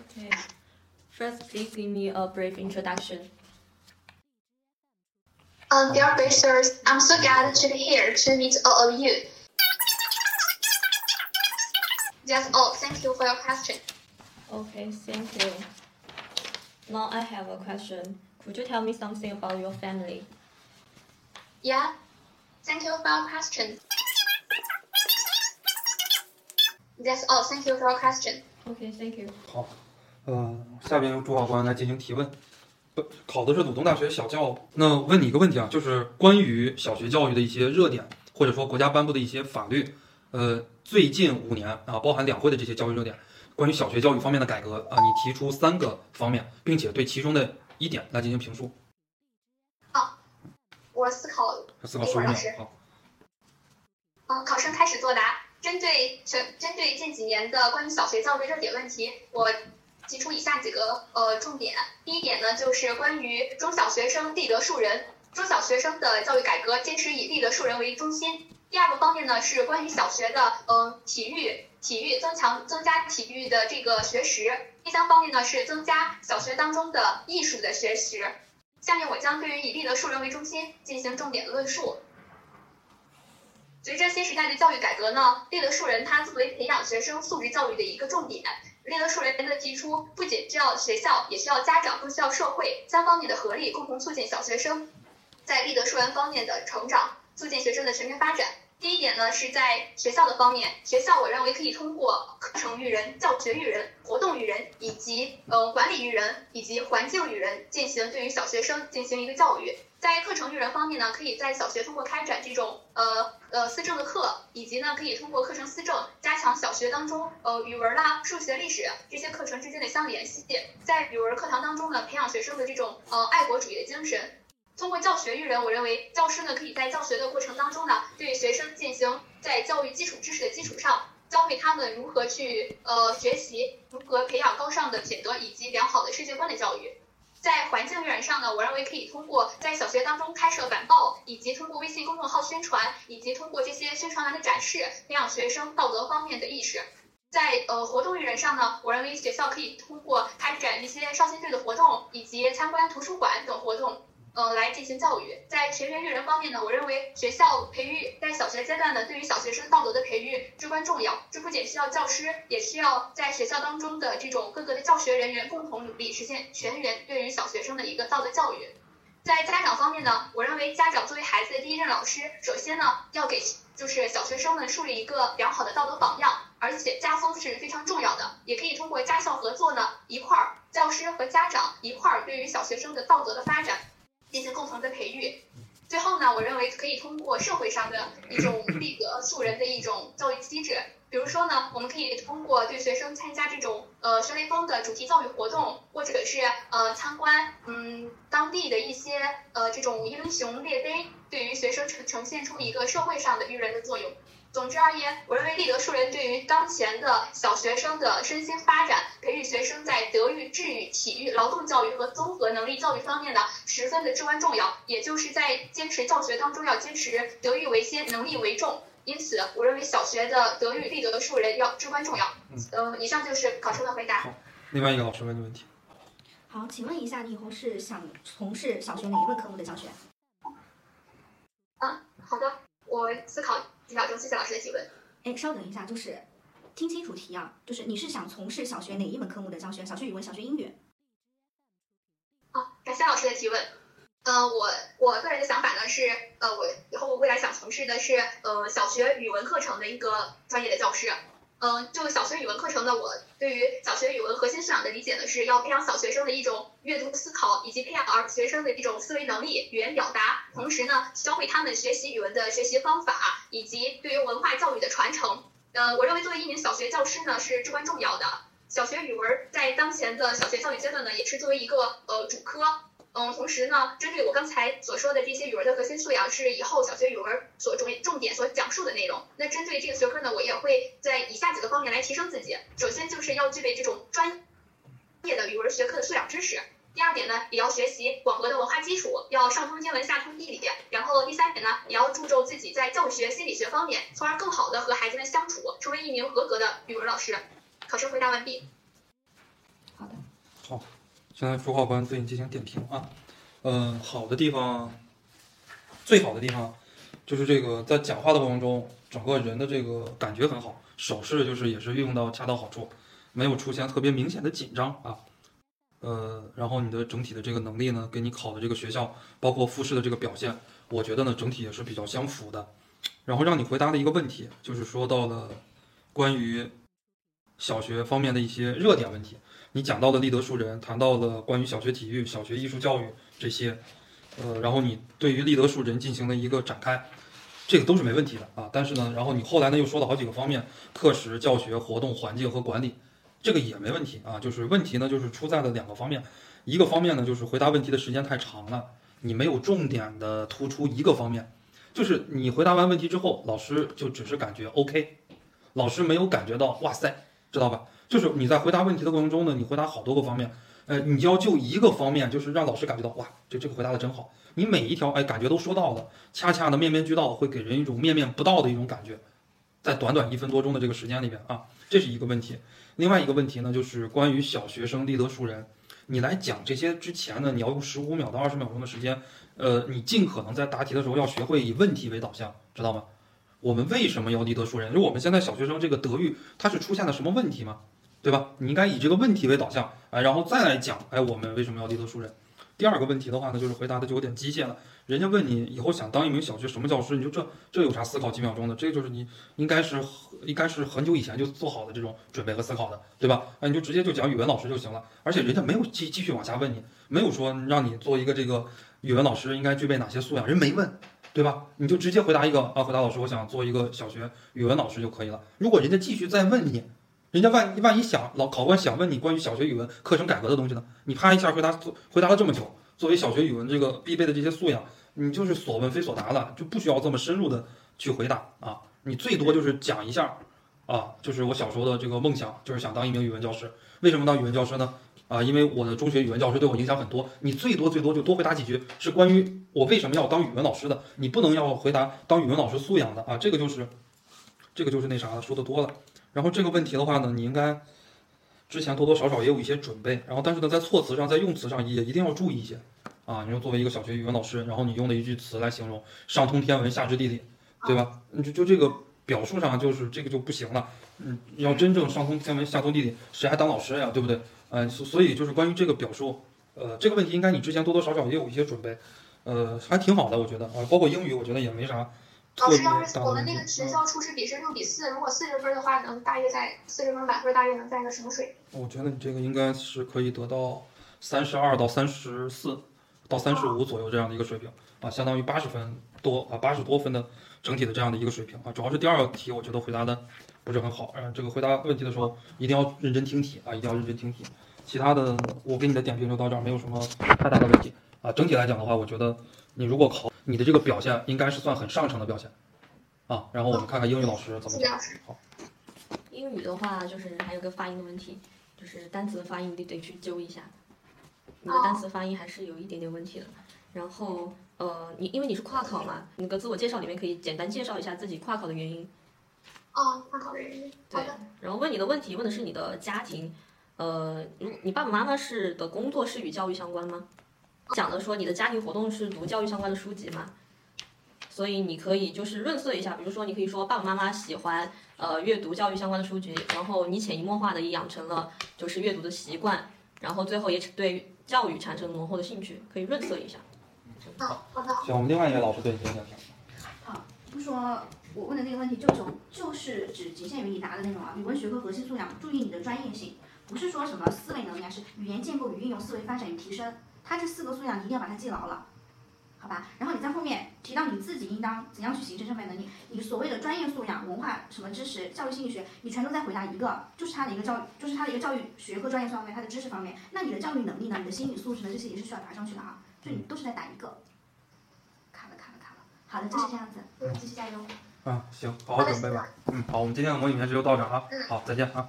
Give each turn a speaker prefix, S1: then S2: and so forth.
S1: Okay. First, please give me a brief introduction.
S2: Um, dear visitors, I'm so glad to be here to meet all of you. That's all. Thank you for your question.
S1: Okay, thank you. Now I have a question. Could you tell me something about your family?
S2: Yeah. Thank you for your question. That's all. Thank you for your question.
S1: Okay, thank you.
S3: 好，呃，下边由主考官来进行提问。不，考的是鲁东大学小教。那问你一个问题啊，就是关于小学教育的一些热点，或者说国家颁布的一些法律，呃，最近五年啊，包含两会的这些教育热点，关于小学教育方面的改革啊，你提出三个方面，并且对其中的一点来进行评述。
S2: 好我思考
S3: 思考十五秒。好，
S2: 呃，考生开始作答。针对全针对近几年的关于小学教育热点问题，我提出以下几个呃重点。第一点呢，就是关于中小学生立德树人，中小学生的教育改革坚持以立德树人为中心。第二个方面呢，是关于小学的呃体育体育增强增加体育的这个学时。第三方面呢，是增加小学当中的艺术的学时。下面我将对于以立德树人为中心进行重点论述。随着新时代的教育改革呢，立德树人它作为培养学生素质教育的一个重点。立德树人的提出，不仅需要学校，也需要家长，更需要社会三方面的合力，共同促进小学生在立德树人方面的成长，促进学生的全面发展。第一点呢，是在学校的方面，学校我认为可以通过课程育人、教学育人、活动育人，以及呃管理育人以及环境育人进行对于小学生进行一个教育。在课程育人方面呢，可以在小学通过开展这种呃呃思政的课，以及呢可以通过课程思政加强小学当中呃语文啦、数学、历史这些课程之间的相联系，在语文课堂当中呢培养学生的这种呃爱国主义的精神。通过教学育人，我认为教师呢可以在教学的过程当中呢，对学生进行在教育基础知识的基础上，教会他们如何去呃学习，如何培养高尚的品德以及良好的世界观的教育。在环境育人上呢，我认为可以通过在小学当中开设晚报，以及通过微信公众号宣传，以及通过这些宣传栏的展示，培养学生道德方面的意识。在呃活动育人上呢，我认为学校可以通过开展一些少先队的活动，以及参观图书馆等活动。呃，来进行教育。在全员育人方面呢，我认为学校培育在小学阶段呢，对于小学生道德的培育至关重要。这不仅需要教师，也需要在学校当中的这种各个的教学人员共同努力，实现全员对于小学生的一个道德教育。在家长方面呢，我认为家长作为孩子的第一任老师，首先呢要给就是小学生们树立一个良好的道德榜样，而且家风是非常重要的，也可以通过家校合作呢一块儿，教师和家长一块儿对于小学生的道德的发展。进行共同的培育。最后呢，我认为可以通过社会上的一种立德树人的一种教育机制，比如说呢，我们可以通过对学生参加这种呃学雷锋的主题教育活动，或者是呃参观嗯当地的一些呃这种英雄列碑，对于学生呈呈现出一个社会上的育人的作用。总之而言，我认为立德树人对于当前的小学生的身心发展，培育学生在德育、智育、体育、劳动教育和综合能力教育方面呢，十分的至关重要。也就是在坚持教学当中要坚持德育为先，能力为重。因此，我认为小学的德育立德树人要至关重要。呃，以上就是考生的回答。
S3: 好，另外一个老师问的问题。
S4: 好，请问一下，你以后是想从事小学哪一门科目的教学？
S2: 啊，好的，我思考几秒钟，谢谢老师的提问。
S4: 哎，稍等一下，就是听清楚题啊，就是你是想从事小学哪一门科目的教学？小学语文、小学英语？
S2: 好，感谢老师的提问。呃，我我个人的想法呢是，呃，我以后未来想从事的是呃小学语文课程的一个专业的教师。嗯，就小学语文课程呢，我对于小学语文核心素养的理解呢，是要培养小学生的一种阅读思考，以及培养儿学生的一种思维能力、语言表达，同时呢，教会他们学习语文的学习方法，以及对于文化教育的传承。呃，我认为作为一名小学教师呢，是至关重要的。小学语文在当前的小学教育阶段呢，也是作为一个呃主科。嗯，同时呢，针对我刚才所说的这些语文的核心素养，是以后小学语文所重重点所讲述的内容。那针对这个学科呢，我也会在以下几个方面来提升自己。首先就是要具备这种专业的语文学科的素养知识，第二点呢，也要学习广博的文化基础，要上通天文下通地理。然后第三点呢，也要注重自己在教学心理学方面，从而更好的和孩子们相处，成为一名合格的语文老师。考生回答完毕。
S3: 现在朱考官对你进行点评啊。嗯，好的地方，最好的地方就是这个在讲话的过程中，整个人的这个感觉很好，手势就是也是运用到恰到好处，没有出现特别明显的紧张啊。呃，然后你的整体的这个能力呢，给你考的这个学校，包括复试的这个表现，我觉得呢整体也是比较相符的。然后让你回答的一个问题，就是说到了关于小学方面的一些热点问题。你讲到了立德树人，谈到了关于小学体育、小学艺术教育这些，呃，然后你对于立德树人进行了一个展开，这个都是没问题的啊。但是呢，然后你后来呢又说了好几个方面，课时、教学、活动、环境和管理，这个也没问题啊。就是问题呢，就是出在了两个方面，一个方面呢就是回答问题的时间太长了，你没有重点的突出一个方面，就是你回答完问题之后，老师就只是感觉 OK，老师没有感觉到哇塞，知道吧？就是你在回答问题的过程中呢，你回答好多个方面，呃，你要就一个方面，就是让老师感觉到哇，这这个回答的真好，你每一条哎感觉都说到了，恰恰的面面俱到，会给人一种面面不到的一种感觉，在短短一分多钟的这个时间里边啊，这是一个问题。另外一个问题呢，就是关于小学生立德树人，你来讲这些之前呢，你要用十五秒到二十秒钟的时间，呃，你尽可能在答题的时候要学会以问题为导向，知道吗？我们为什么要立德树人？就我们现在小学生这个德育，它是出现了什么问题吗？对吧？你应该以这个问题为导向，哎，然后再来讲，哎，我们为什么要立德树人？第二个问题的话呢，就是回答的就有点机械了。人家问你以后想当一名小学什么教师，你就这这有啥思考几秒钟的？这就是你应该是应该是很久以前就做好的这种准备和思考的，对吧？哎，你就直接就讲语文老师就行了。而且人家没有继继续往下问你，没有说让你做一个这个语文老师应该具备哪些素养，人没问，对吧？你就直接回答一个啊，回答老师，我想做一个小学语文老师就可以了。如果人家继续再问你，人家万一万一想老考官想问你关于小学语文课程改革的东西呢？你啪一下回答回答了这么久，作为小学语文这个必备的这些素养，你就是所问非所答了，就不需要这么深入的去回答啊。你最多就是讲一下啊，就是我小时候的这个梦想，就是想当一名语文教师。为什么当语文教师呢？啊，因为我的中学语文教师对我影响很多。你最多最多就多回答几句，是关于我为什么要当语文老师的。你不能要回答当语文老师素养的啊，这个就是这个就是那啥了，说的多了。然后这个问题的话呢，你应该之前多多少少也有一些准备，然后但是呢，在措辞上，在用词上也一定要注意一些啊。你说作为一个小学语文老师，然后你用的一句词来形容“上通天文，下知地理”，对吧？你就就这个表述上就是这个就不行了。嗯，要真正上通天文，下通地理，谁还当老师呀？对不对？嗯，所所以就是关于这个表述，呃，这个问题应该你之前多多少少也有一些准备，呃，还挺好的，我觉得啊，包括英语，我觉得也没啥。
S2: 老师，要是我们那个学校初试笔是六比四，如果四十分的话，能大约在四十分满分，大约能在一个什么水
S3: 平？我觉得你这个应该是可以得到三十二到三十四到三十五左右这样的一个水平啊，相当于八十分多啊，八十多分的整体的这样的一个水平啊。主要是第二个题，我觉得回答的不是很好，嗯，这个回答问题的时候一定要认真听题啊，一定要认真听题。其他的，我给你的点评就到这儿，没有什么太大的问题啊。整体来讲的话，我觉得你如果考。你的这个表现应该是算很上乘的表现，啊，然后我们看看英语老师怎么讲。好，
S1: 英语的话就是还有个发音的问题，就是单词的发音你得去揪一下，你的单词发音还是有一点点问题的。然后呃，你因为你是跨考嘛，那个自我介绍里面可以简单介绍一下自己跨考的原因。
S2: 哦，跨考的原因。
S1: 对，然后问你的问题问的是你的家庭，呃，你你爸爸妈妈是的工作是与教育相关吗？讲的说你的家庭活动是读教育相关的书籍嘛，所以你可以就是润色一下，比如说你可以说爸爸妈妈喜欢呃阅读教育相关的书籍，然后你潜移默化的也养成了就是阅读的习惯，然后最后也对教育产生浓厚的兴趣，可以润色一下。
S2: 好，好的。
S3: 行，我们另外一个老师对你进行点评。
S4: 好，不说我问的那个问题，就种就是只仅限于你答的那种啊，语文学科核心素养，注意你的专业性，不是说什么思维能力啊，是语言建构与运用、思维发展与提升。它这四个素养你一定要把它记牢了，好吧？然后你在后面提到你自己应当怎样去形成这份能力，你所谓的专业素养、文化什么知识、教育心理学，你全都在回答一个，就是他的一个教育，就是他的一个教育学科专业方面，他的知识方面。那你的教育能力呢？你的心理素质呢？这些也是需要答上去的哈。就你都是在打一个。卡了卡了卡了。好的，就是这样子，继续加油。
S3: 嗯，行，好好准备吧。嗯，好，我们今天的模拟面试就到这啊。好，再见啊。